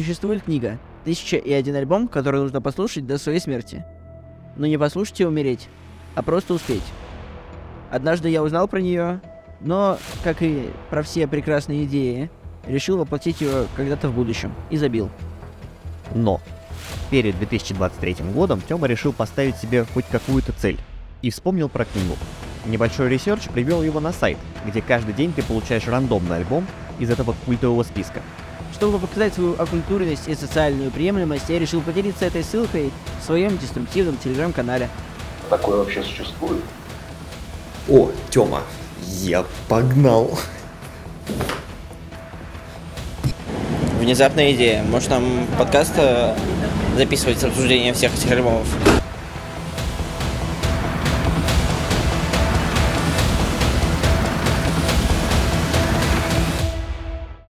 Существует книга «Тысяча и один альбом», который нужно послушать до своей смерти. Но не послушать и умереть, а просто успеть. Однажды я узнал про нее, но, как и про все прекрасные идеи, решил воплотить ее когда-то в будущем и забил. Но перед 2023 годом Тёма решил поставить себе хоть какую-то цель и вспомнил про книгу. Небольшой research привел его на сайт, где каждый день ты получаешь рандомный альбом из этого культового списка. Чтобы показать свою оккультуренность и социальную приемлемость, я решил поделиться этой ссылкой в своем деструктивном телеграм-канале. Такое вообще существует? О, Тёма, я погнал. Внезапная идея. Может нам подкаст э, записывать с обсуждением всех этих альбомов?